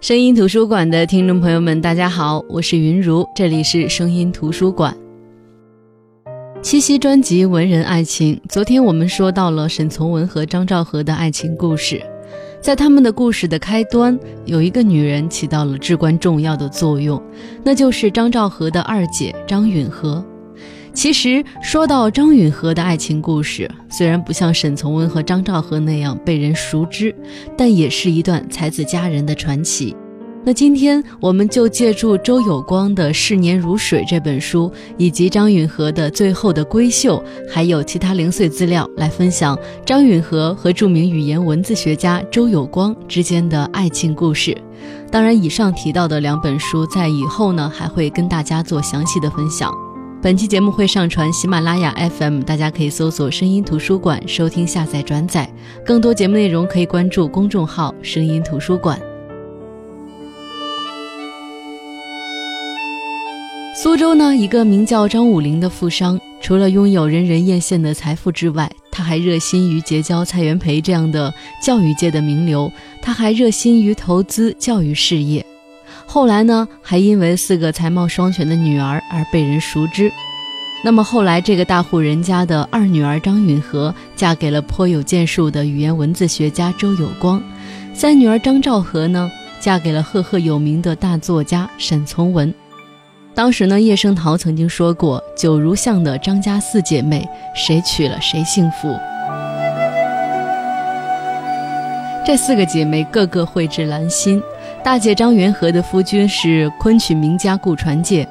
声音图书馆的听众朋友们，大家好，我是云如，这里是声音图书馆。七夕专辑《文人爱情》，昨天我们说到了沈从文和张兆和的爱情故事，在他们的故事的开端，有一个女人起到了至关重要的作用，那就是张兆和的二姐张允和。其实说到张允和的爱情故事，虽然不像沈从文和张兆和那样被人熟知，但也是一段才子佳人的传奇。那今天我们就借助周有光的《逝年如水》这本书，以及张允和的《最后的闺秀》，还有其他零碎资料，来分享张允和和著名语言文字学家周有光之间的爱情故事。当然，以上提到的两本书，在以后呢还会跟大家做详细的分享。本期节目会上传喜马拉雅 FM，大家可以搜索“声音图书馆”收听、下载、转载。更多节目内容可以关注公众号“声音图书馆”。苏州呢，一个名叫张武龄的富商，除了拥有人人艳羡的财富之外，他还热心于结交蔡元培这样的教育界的名流，他还热心于投资教育事业。后来呢，还因为四个才貌双全的女儿而被人熟知。那么后来，这个大户人家的二女儿张允和嫁给了颇有建树的语言文字学家周有光，三女儿张兆和呢，嫁给了赫赫有名的大作家沈从文。当时呢，叶圣陶曾经说过：“九如巷的张家四姐妹，谁娶了谁幸福。”这四个姐妹个个蕙质兰心。大姐张元和的夫君是昆曲名家顾传介，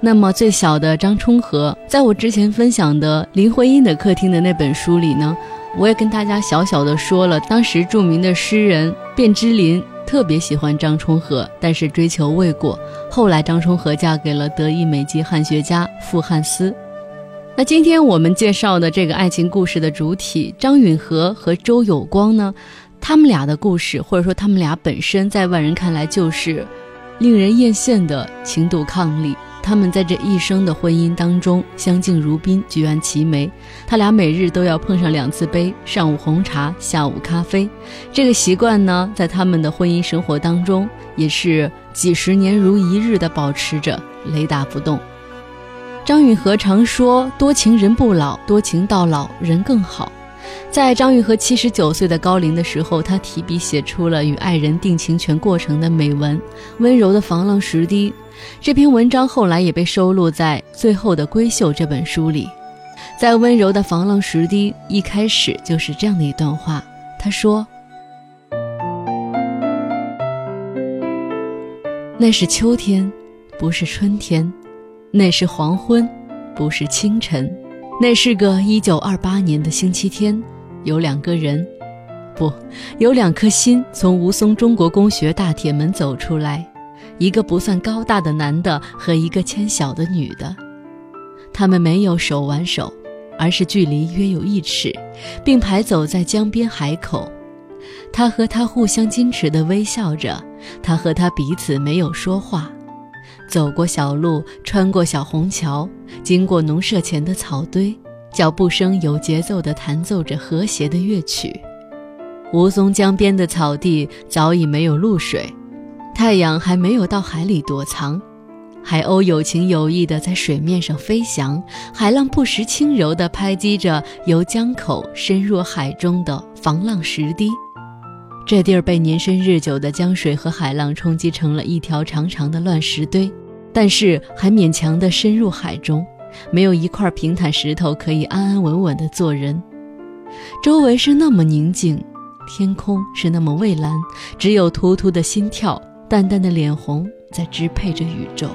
那么最小的张充和，在我之前分享的林徽因的客厅的那本书里呢，我也跟大家小小的说了，当时著名的诗人卞之琳特别喜欢张充和，但是追求未果，后来张充和嫁给了德意美籍汉学家傅汉思。那今天我们介绍的这个爱情故事的主体张允和和周有光呢？他们俩的故事，或者说他们俩本身，在外人看来就是令人艳羡的情窦伉俪。他们在这一生的婚姻当中相敬如宾，举案齐眉。他俩每日都要碰上两次杯，上午红茶，下午咖啡。这个习惯呢，在他们的婚姻生活当中也是几十年如一日的保持着，雷打不动。张允和常说：“多情人不老，多情到老人更好。”在张玉和七十九岁的高龄的时候，他提笔写出了与爱人定情全过程的美文《温柔的防浪石堤》。这篇文章后来也被收录在《最后的闺秀》这本书里。在《温柔的防浪石堤》一开始就是这样的一段话，他说：“那是秋天，不是春天；那是黄昏，不是清晨。那是个一九二八年的星期天。”有两个人，不，有两颗心从吴淞中国公学大铁门走出来，一个不算高大的男的和一个纤小的女的，他们没有手挽手，而是距离约有一尺，并排走在江边海口。他和他互相矜持地微笑着，他和他彼此没有说话，走过小路，穿过小虹桥，经过农舍前的草堆。脚步声有节奏地弹奏着和谐的乐曲，吴淞江边的草地早已没有露水，太阳还没有到海里躲藏，海鸥有情有义地在水面上飞翔，海浪不时轻柔地拍击着由江口深入海中的防浪石堤，这地儿被年深日久的江水和海浪冲击成了一条长长的乱石堆，但是还勉强地深入海中。没有一块平坦石头可以安安稳稳地做人，周围是那么宁静，天空是那么蔚蓝，只有突突的心跳，淡淡的脸红在支配着宇宙。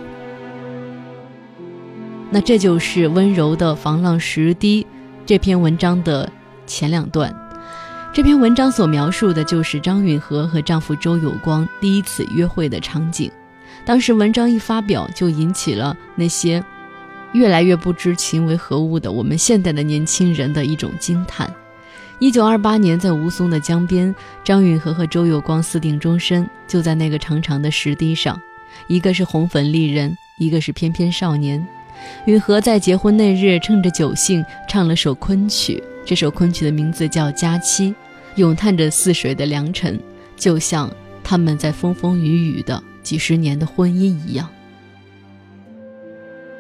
那这就是温柔的防浪石堤这篇文章的前两段。这篇文章所描述的就是张允和和丈夫周有光第一次约会的场景。当时文章一发表，就引起了那些。越来越不知情为何物的我们现代的年轻人的一种惊叹。一九二八年，在吴淞的江边，张允和和周有光私定终身，就在那个长长的石堤上。一个是红粉丽人，一个是翩翩少年。允和在结婚那日，趁着酒兴，唱了首昆曲。这首昆曲的名字叫《佳期》，咏叹着似水的良辰，就像他们在风风雨雨的几十年的婚姻一样。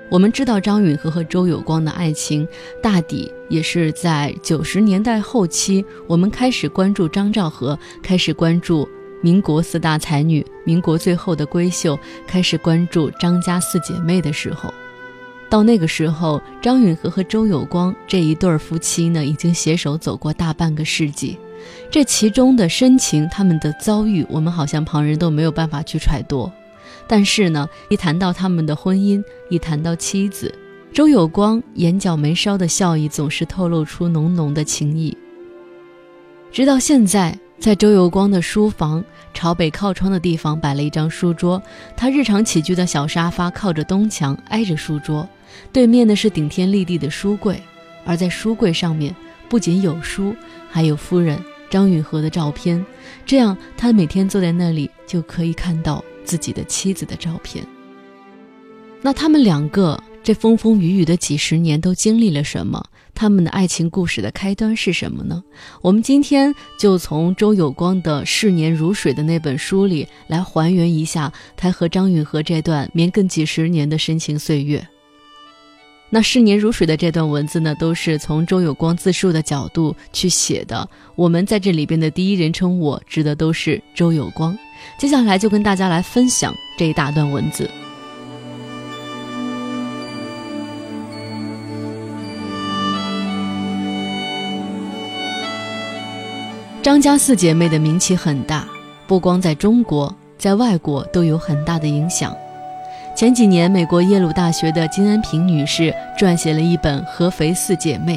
我们知道张允和和周有光的爱情，大抵也是在九十年代后期，我们开始关注张兆和，开始关注民国四大才女、民国最后的闺秀，开始关注张家四姐妹的时候。到那个时候，张允和和周有光这一对夫妻呢，已经携手走过大半个世纪。这其中的深情，他们的遭遇，我们好像旁人都没有办法去揣度。但是呢，一谈到他们的婚姻，一谈到妻子周有光，眼角眉梢的笑意总是透露出浓浓的情意。直到现在，在周有光的书房朝北靠窗的地方摆了一张书桌，他日常起居的小沙发靠着东墙，挨着书桌，对面的是顶天立地的书柜，而在书柜上面不仅有书，还有夫人张允和的照片，这样他每天坐在那里就可以看到。自己的妻子的照片。那他们两个这风风雨雨的几十年都经历了什么？他们的爱情故事的开端是什么呢？我们今天就从周有光的《逝年如水》的那本书里来还原一下他和张允和这段绵亘几十年的深情岁月。那逝年如水的这段文字呢，都是从周有光自述的角度去写的。我们在这里边的第一人称我指的都是周有光。接下来就跟大家来分享这一大段文字。张家四姐妹的名气很大，不光在中国，在外国都有很大的影响。前几年，美国耶鲁大学的金恩平女士撰写了一本《合肥四姐妹》。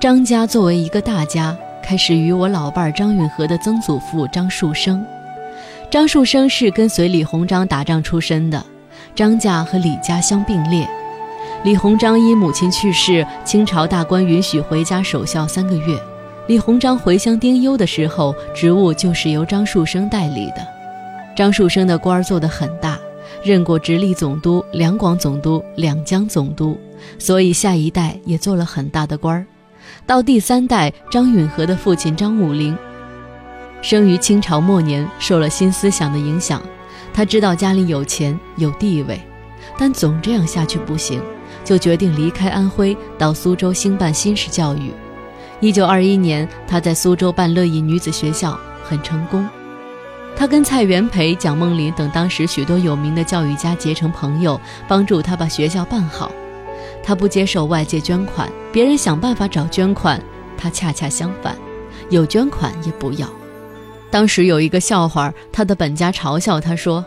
张家作为一个大家，开始于我老伴张允和的曾祖父张树生。张树生是跟随李鸿章打仗出身的，张家和李家相并列。李鸿章因母亲去世，清朝大官允许回家守孝三个月。李鸿章回乡丁忧的时候，职务就是由张树生代理的。张树生的官儿做得很大。任过直隶总督、两广总督、两江总督，所以下一代也做了很大的官儿。到第三代张允和的父亲张武龄，生于清朝末年，受了新思想的影响。他知道家里有钱有地位，但总这样下去不行，就决定离开安徽，到苏州兴办新式教育。一九二一年，他在苏州办乐意女子学校，很成功。他跟蔡元培、蒋梦麟等当时许多有名的教育家结成朋友，帮助他把学校办好。他不接受外界捐款，别人想办法找捐款，他恰恰相反，有捐款也不要。当时有一个笑话，他的本家嘲笑他说：“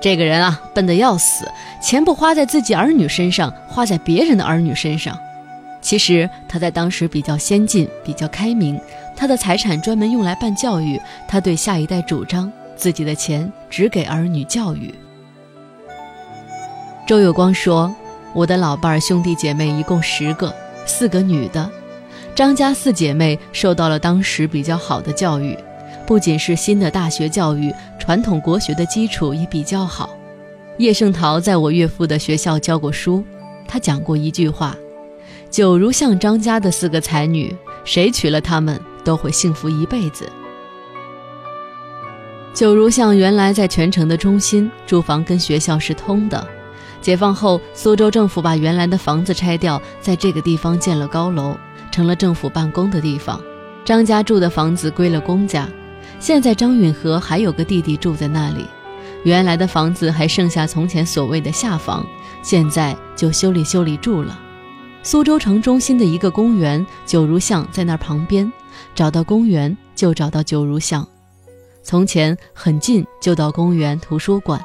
这个人啊，笨得要死，钱不花在自己儿女身上，花在别人的儿女身上。”其实他在当时比较先进，比较开明，他的财产专门用来办教育，他对下一代主张。自己的钱只给儿女教育。周有光说：“我的老伴儿兄弟姐妹一共十个，四个女的。张家四姐妹受到了当时比较好的教育，不仅是新的大学教育，传统国学的基础也比较好。叶圣陶在我岳父的学校教过书，他讲过一句话：九如像张家的四个才女，谁娶了她们都会幸福一辈子。”九如巷原来在全城的中心，住房跟学校是通的。解放后，苏州政府把原来的房子拆掉，在这个地方建了高楼，成了政府办公的地方。张家住的房子归了公家，现在张允和还有个弟弟住在那里。原来的房子还剩下从前所谓的下房，现在就修理修理住了。苏州城中心的一个公园九如巷在那旁边，找到公园就找到九如巷。从前很近就到公园、图书馆。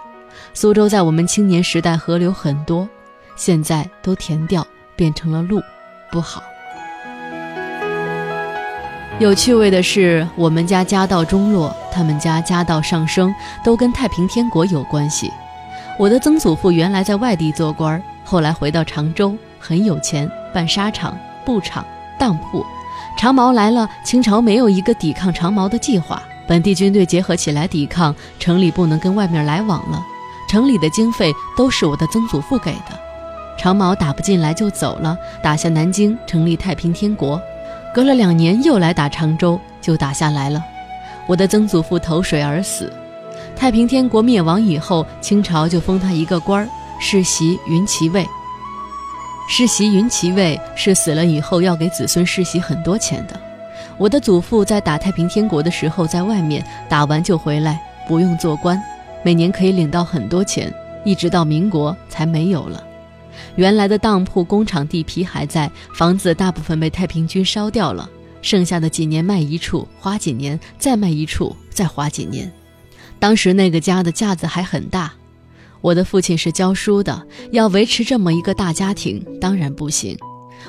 苏州在我们青年时代河流很多，现在都填掉，变成了路，不好。有趣味的是，我们家家道中落，他们家家道上升，都跟太平天国有关系。我的曾祖父原来在外地做官，后来回到常州，很有钱，办纱厂、布厂、当铺。长毛来了，清朝没有一个抵抗长毛的计划。本地军队结合起来抵抗，城里不能跟外面来往了。城里的经费都是我的曾祖父给的。长毛打不进来就走了，打下南京，成立太平天国。隔了两年又来打常州，就打下来了。我的曾祖父投水而死。太平天国灭亡以后，清朝就封他一个官儿，世袭云骑尉。世袭云骑尉是死了以后要给子孙世袭很多钱的。我的祖父在打太平天国的时候，在外面打完就回来，不用做官，每年可以领到很多钱，一直到民国才没有了。原来的当铺、工厂、地皮还在，房子大部分被太平军烧掉了，剩下的几年卖一处，花几年，再卖一处，再花几年。当时那个家的架子还很大。我的父亲是教书的，要维持这么一个大家庭，当然不行。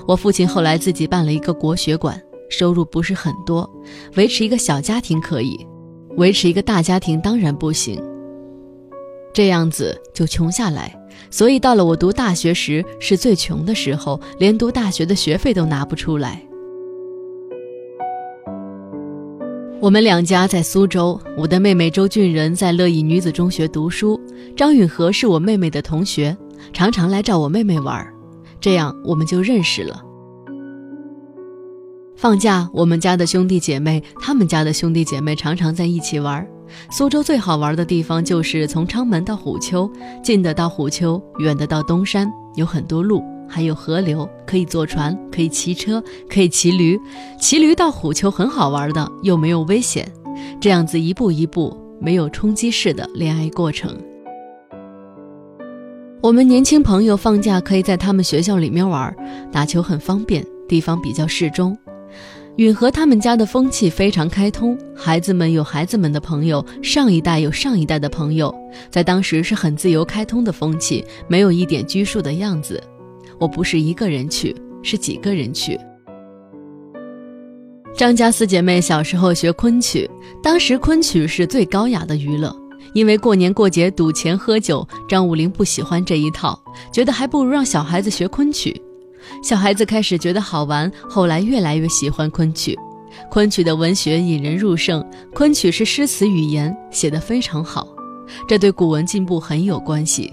我父亲后来自己办了一个国学馆，收入不是很多，维持一个小家庭可以，维持一个大家庭当然不行。这样子就穷下来，所以到了我读大学时是最穷的时候，连读大学的学费都拿不出来。我们两家在苏州，我的妹妹周俊仁在乐意女子中学读书，张允和是我妹妹的同学，常常来找我妹妹玩，这样我们就认识了。放假，我们家的兄弟姐妹，他们家的兄弟姐妹常常在一起玩。苏州最好玩的地方就是从昌门到虎丘，近的到虎丘，远的到东山，有很多路。还有河流，可以坐船，可以骑车，可以骑驴。骑驴到虎丘很好玩的，又没有危险。这样子一步一步，没有冲击式的恋爱过程。我们年轻朋友放假可以在他们学校里面玩，打球很方便，地方比较适中。允和他们家的风气非常开通，孩子们有孩子们的朋友，上一代有上一代的朋友，在当时是很自由开通的风气，没有一点拘束的样子。我不是一个人去，是几个人去。张家四姐妹小时候学昆曲，当时昆曲是最高雅的娱乐，因为过年过节赌钱喝酒，张武龄不喜欢这一套，觉得还不如让小孩子学昆曲。小孩子开始觉得好玩，后来越来越喜欢昆曲。昆曲的文学引人入胜，昆曲是诗词语言，写得非常好，这对古文进步很有关系。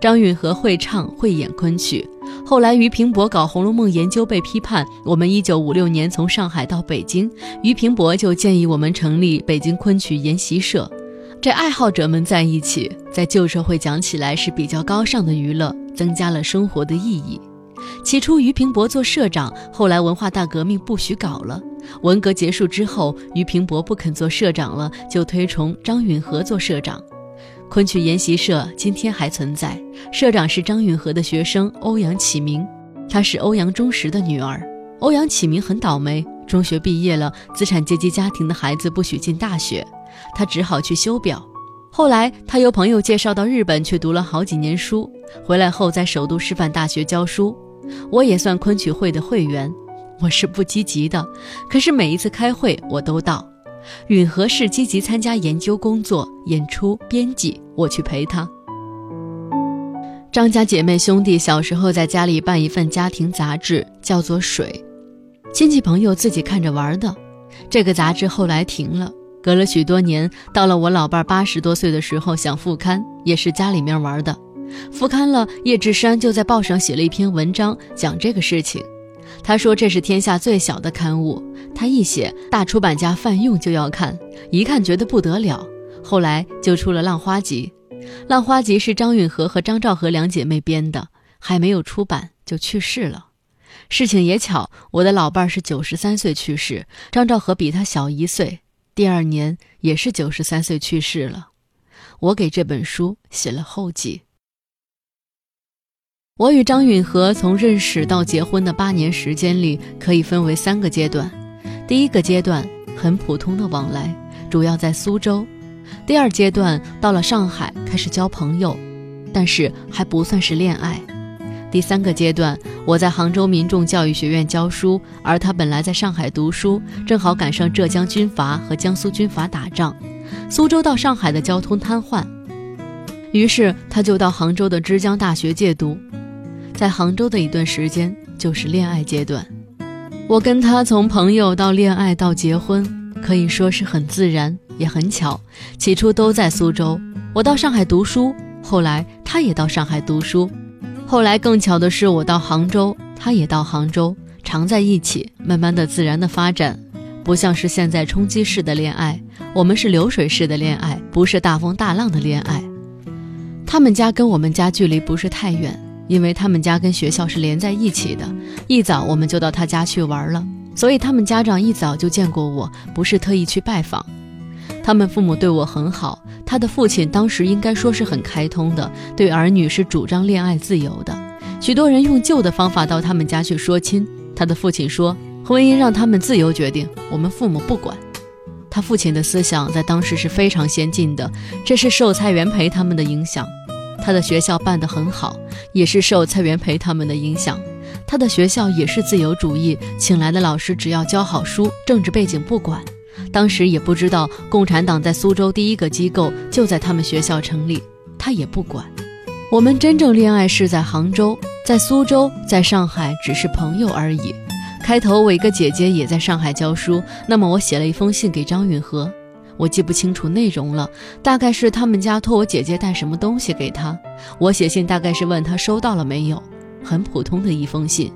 张允和会唱会演昆曲。后来，俞平伯搞《红楼梦》研究被批判。我们一九五六年从上海到北京，俞平伯就建议我们成立北京昆曲研习社。这爱好者们在一起，在旧社会讲起来是比较高尚的娱乐，增加了生活的意义。起初，俞平伯做社长，后来文化大革命不许搞了。文革结束之后，俞平伯不肯做社长了，就推崇张允和做社长。昆曲研习社今天还存在，社长是张允和的学生欧阳启明，她是欧阳中石的女儿。欧阳启明很倒霉，中学毕业了，资产阶级家庭的孩子不许进大学，他只好去修表。后来他由朋友介绍到日本去读了好几年书，回来后在首都师范大学教书。我也算昆曲会的会员，我是不积极的，可是每一次开会我都到。允和是积极参加研究工作、演出、编辑，我去陪他。张家姐妹兄弟小时候在家里办一份家庭杂志，叫做《水》，亲戚朋友自己看着玩的。这个杂志后来停了，隔了许多年，到了我老伴八十多岁的时候想复刊，也是家里面玩的。复刊了，叶志山就在报上写了一篇文章，讲这个事情。他说这是天下最小的刊物，他一写，大出版家范用就要看，一看觉得不得了，后来就出了《浪花集》。《浪花集》是张允和和张兆和两姐妹编的，还没有出版就去世了。事情也巧，我的老伴儿是九十三岁去世，张兆和比他小一岁，第二年也是九十三岁去世了。我给这本书写了后记。我与张允和从认识到结婚的八年时间里，可以分为三个阶段。第一个阶段很普通的往来，主要在苏州；第二阶段到了上海开始交朋友，但是还不算是恋爱；第三个阶段我在杭州民众教育学院教书，而他本来在上海读书，正好赶上浙江军阀和江苏军阀打仗，苏州到上海的交通瘫痪，于是他就到杭州的之江大学借读。在杭州的一段时间就是恋爱阶段，我跟他从朋友到恋爱到结婚，可以说是很自然也很巧。起初都在苏州，我到上海读书，后来他也到上海读书，后来更巧的是我到杭州，他也到杭州，常在一起，慢慢的自然的发展，不像是现在冲击式的恋爱，我们是流水式的恋爱，不是大风大浪的恋爱。他们家跟我们家距离不是太远，因为他们家跟学校是连在一起的。一早我们就到他家去玩了，所以他们家长一早就见过我，不是特意去拜访。他们父母对我很好，他的父亲当时应该说是很开通的，对儿女是主张恋爱自由的。许多人用旧的方法到他们家去说亲，他的父亲说婚姻让他们自由决定，我们父母不管。他父亲的思想在当时是非常先进的，这是受蔡元培他们的影响。他的学校办得很好，也是受蔡元培他们的影响。他的学校也是自由主义，请来的老师只要教好书，政治背景不管。当时也不知道共产党在苏州第一个机构就在他们学校成立，他也不管。我们真正恋爱是在杭州，在苏州，在上海只是朋友而已。开头我一个姐姐也在上海教书，那么我写了一封信给张允和。我记不清楚内容了，大概是他们家托我姐姐带什么东西给他。我写信大概是问他收到了没有，很普通的一封信。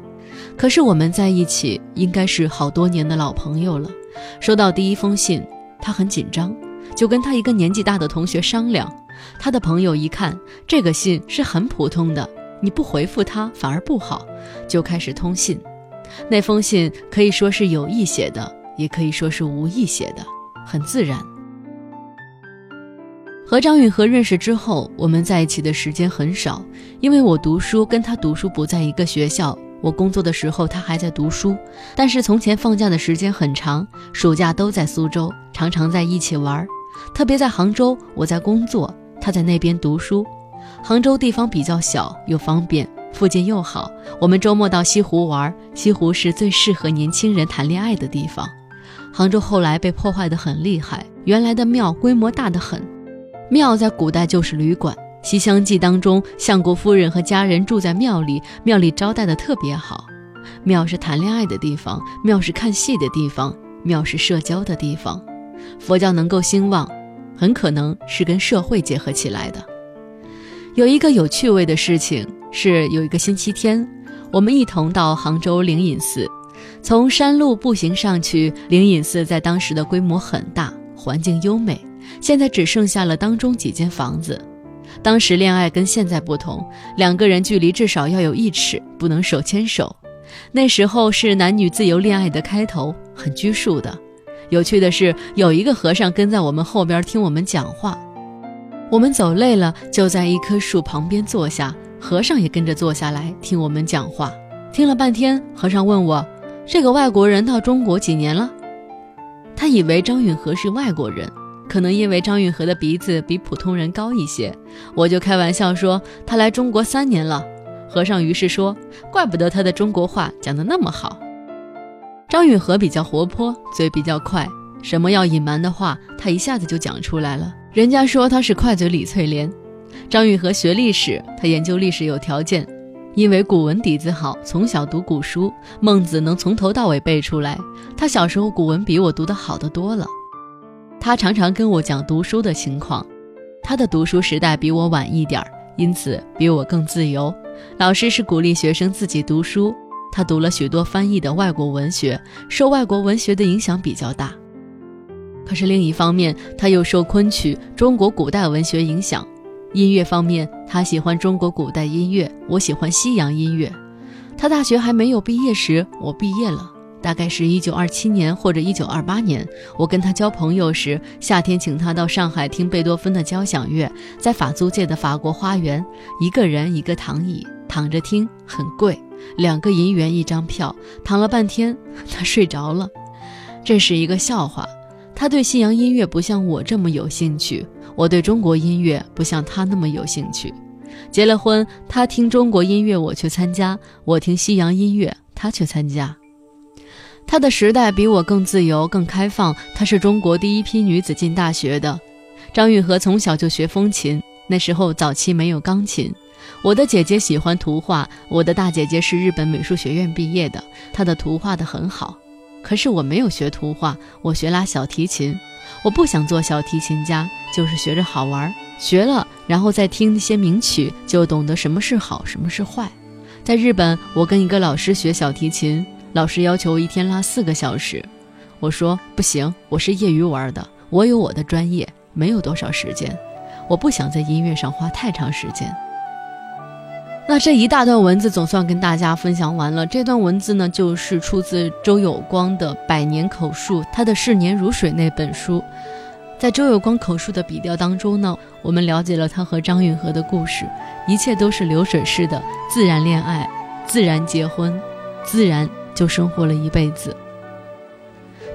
可是我们在一起应该是好多年的老朋友了。收到第一封信，他很紧张，就跟他一个年纪大的同学商量。他的朋友一看这个信是很普通的，你不回复他反而不好，就开始通信。那封信可以说是有意写的，也可以说是无意写的。很自然。和张允和认识之后，我们在一起的时间很少，因为我读书跟他读书不在一个学校。我工作的时候他还在读书，但是从前放假的时间很长，暑假都在苏州，常常在一起玩。特别在杭州，我在工作，他在那边读书。杭州地方比较小又方便，附近又好，我们周末到西湖玩。西湖是最适合年轻人谈恋爱的地方。杭州后来被破坏得很厉害，原来的庙规模大得很。庙在古代就是旅馆，《西厢记》当中，相国夫人和家人住在庙里，庙里招待的特别好。庙是谈恋爱的地方，庙是看戏的地方，庙是社交的地方。佛教能够兴旺，很可能是跟社会结合起来的。有一个有趣味的事情是，有一个星期天，我们一同到杭州灵隐寺。从山路步行上去，灵隐寺在当时的规模很大，环境优美。现在只剩下了当中几间房子。当时恋爱跟现在不同，两个人距离至少要有一尺，不能手牵手。那时候是男女自由恋爱的开头，很拘束的。有趣的是，有一个和尚跟在我们后边听我们讲话。我们走累了，就在一棵树旁边坐下，和尚也跟着坐下来听我们讲话。听了半天，和尚问我。这个外国人到中国几年了？他以为张允和是外国人，可能因为张允和的鼻子比普通人高一些。我就开玩笑说他来中国三年了。和尚于是说：“怪不得他的中国话讲得那么好。”张允和比较活泼，嘴比较快，什么要隐瞒的话，他一下子就讲出来了。人家说他是快嘴李翠莲。张允和学历史，他研究历史有条件。因为古文底子好，从小读古书，《孟子》能从头到尾背出来。他小时候古文比我读得好得多了。他常常跟我讲读书的情况。他的读书时代比我晚一点儿，因此比我更自由。老师是鼓励学生自己读书。他读了许多翻译的外国文学，受外国文学的影响比较大。可是另一方面，他又受昆曲、中国古代文学影响。音乐方面，他喜欢中国古代音乐，我喜欢西洋音乐。他大学还没有毕业时，我毕业了，大概是一九二七年或者一九二八年。我跟他交朋友时，夏天请他到上海听贝多芬的交响乐，在法租界的法国花园，一个人一个躺椅，躺着听，很贵，两个银元一张票，躺了半天，他睡着了。这是一个笑话。他对西洋音乐不像我这么有兴趣。我对中国音乐不像他那么有兴趣。结了婚，他听中国音乐，我去参加；我听西洋音乐，他去参加。他的时代比我更自由、更开放。她是中国第一批女子进大学的。张玉和从小就学风琴，那时候早期没有钢琴。我的姐姐喜欢图画，我的大姐姐是日本美术学院毕业的，她的图画的很好。可是我没有学图画，我学拉小提琴。我不想做小提琴家，就是学着好玩，学了然后再听那些名曲，就懂得什么是好，什么是坏。在日本，我跟一个老师学小提琴，老师要求一天拉四个小时，我说不行，我是业余玩的，我有我的专业，没有多少时间，我不想在音乐上花太长时间。那这一大段文字总算跟大家分享完了。这段文字呢，就是出自周有光的《百年口述》，他的《逝年如水》那本书。在周有光口述的笔调当中呢，我们了解了他和张允和的故事，一切都是流水式的，自然恋爱，自然结婚，自然就生活了一辈子。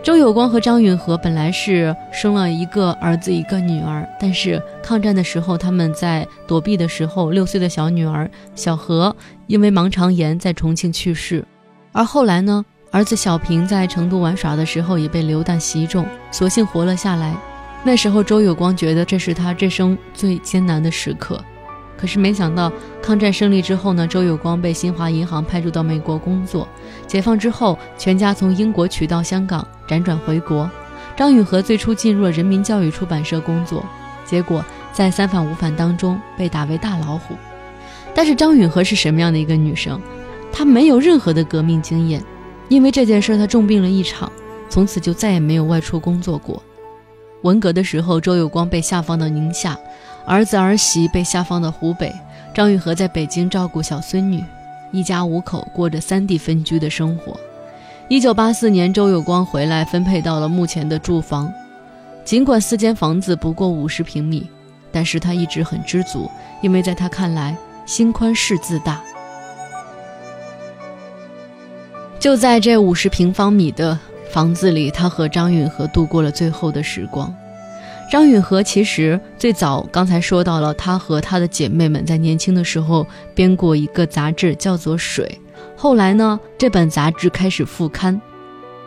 周有光和张允和本来是生了一个儿子一个女儿，但是抗战的时候他们在躲避的时候，六岁的小女儿小何因为盲肠炎在重庆去世，而后来呢，儿子小平在成都玩耍的时候也被流弹袭中，所幸活了下来。那时候，周有光觉得这是他这生最艰难的时刻。可是没想到，抗战胜利之后呢，周有光被新华银行派驻到美国工作。解放之后，全家从英国取到香港，辗转回国。张允和最初进入了人民教育出版社工作，结果在三反五反当中被打为大老虎。但是张允和是什么样的一个女生？她没有任何的革命经验，因为这件事她重病了一场，从此就再也没有外出工作过。文革的时候，周有光被下放到宁夏，儿子儿媳被下放到湖北，张允和在北京照顾小孙女，一家五口过着三地分居的生活。一九八四年，周有光回来，分配到了目前的住房。尽管四间房子不过五十平米，但是他一直很知足，因为在他看来，心宽事自大。就在这五十平方米的。房子里，他和张允和度过了最后的时光。张允和其实最早刚才说到了，他和他的姐妹们在年轻的时候编过一个杂志，叫做《水》。后来呢，这本杂志开始复刊。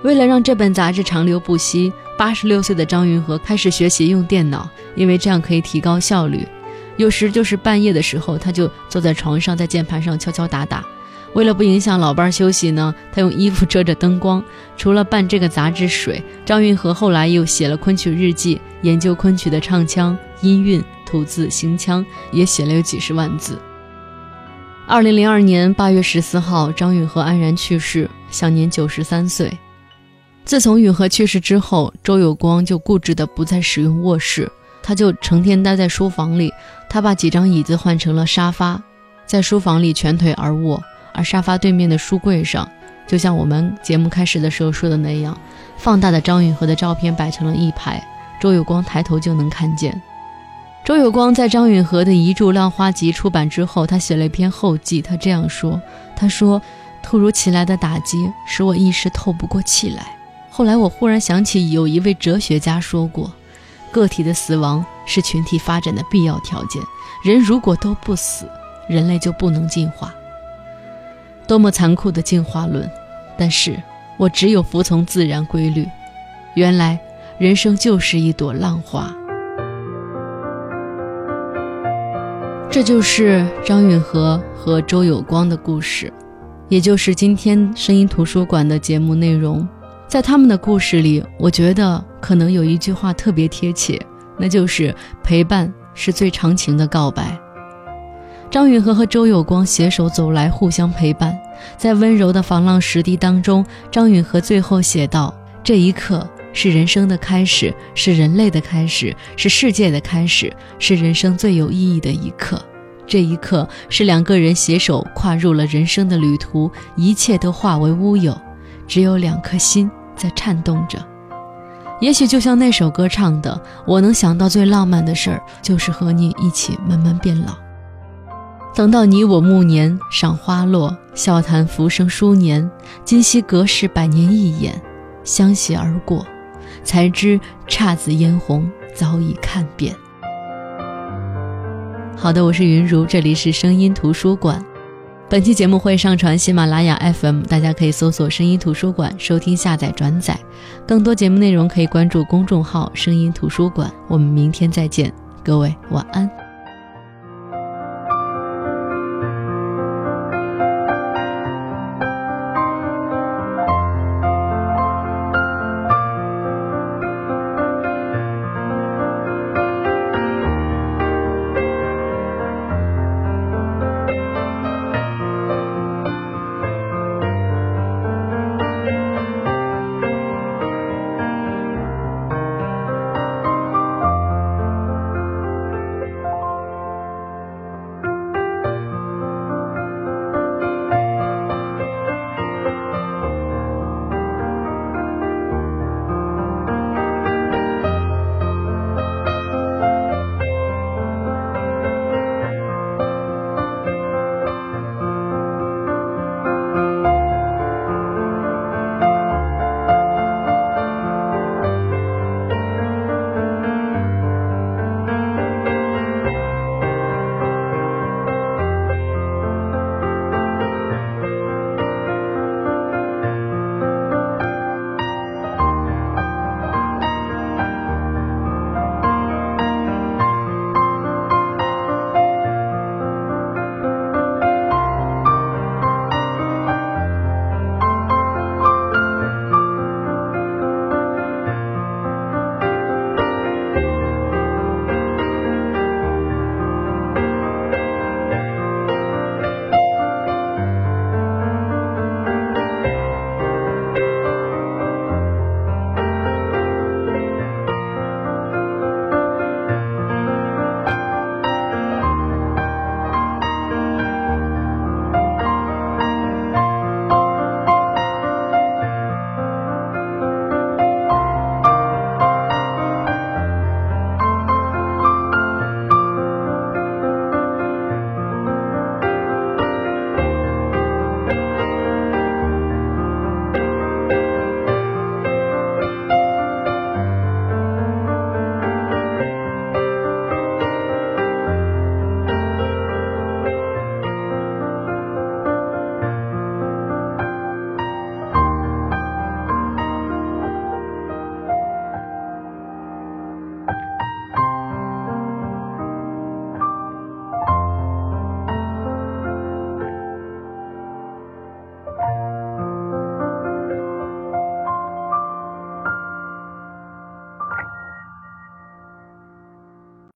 为了让这本杂志长流不息，八十六岁的张允和开始学习用电脑，因为这样可以提高效率。有时就是半夜的时候，他就坐在床上，在键盘上敲敲打打。为了不影响老伴儿休息呢，他用衣服遮着灯光。除了办这个杂志《水》，张云和后来又写了昆曲日记，研究昆曲的唱腔、音韵、吐字、行腔，也写了有几十万字。二零零二年八月十四号，张允和安然去世，享年九十三岁。自从允和去世之后，周有光就固执地不再使用卧室，他就成天待在书房里。他把几张椅子换成了沙发，在书房里蜷腿而卧。而沙发对面的书柜上，就像我们节目开始的时候说的那样，放大的张允和的照片摆成了一排，周有光抬头就能看见。周有光在张允和的遗著《浪花集》出版之后，他写了一篇后记，他这样说：“他说，突如其来的打击使我一时透不过气来。后来我忽然想起，有一位哲学家说过，个体的死亡是群体发展的必要条件。人如果都不死，人类就不能进化。”多么残酷的进化论！但是我只有服从自然规律。原来人生就是一朵浪花。这就是张允和和周有光的故事，也就是今天声音图书馆的节目内容。在他们的故事里，我觉得可能有一句话特别贴切，那就是陪伴是最长情的告白。张允和和周有光携手走来，互相陪伴，在温柔的防浪石堤当中，张允和最后写道：“这一刻是人生的开始，是人类的开始，是世界的开始，是人生最有意义的一刻。这一刻是两个人携手跨入了人生的旅途，一切都化为乌有，只有两颗心在颤动着。也许就像那首歌唱的：我能想到最浪漫的事儿，就是和你一起慢慢变老。”等到你我暮年赏花落，笑谈浮生数年，今夕隔世百年一眼，相携而过，才知姹紫嫣红早已看遍。好的，我是云如，这里是声音图书馆。本期节目会上传喜马拉雅 FM，大家可以搜索“声音图书馆”收听、下载、转载。更多节目内容可以关注公众号“声音图书馆”。我们明天再见，各位晚安。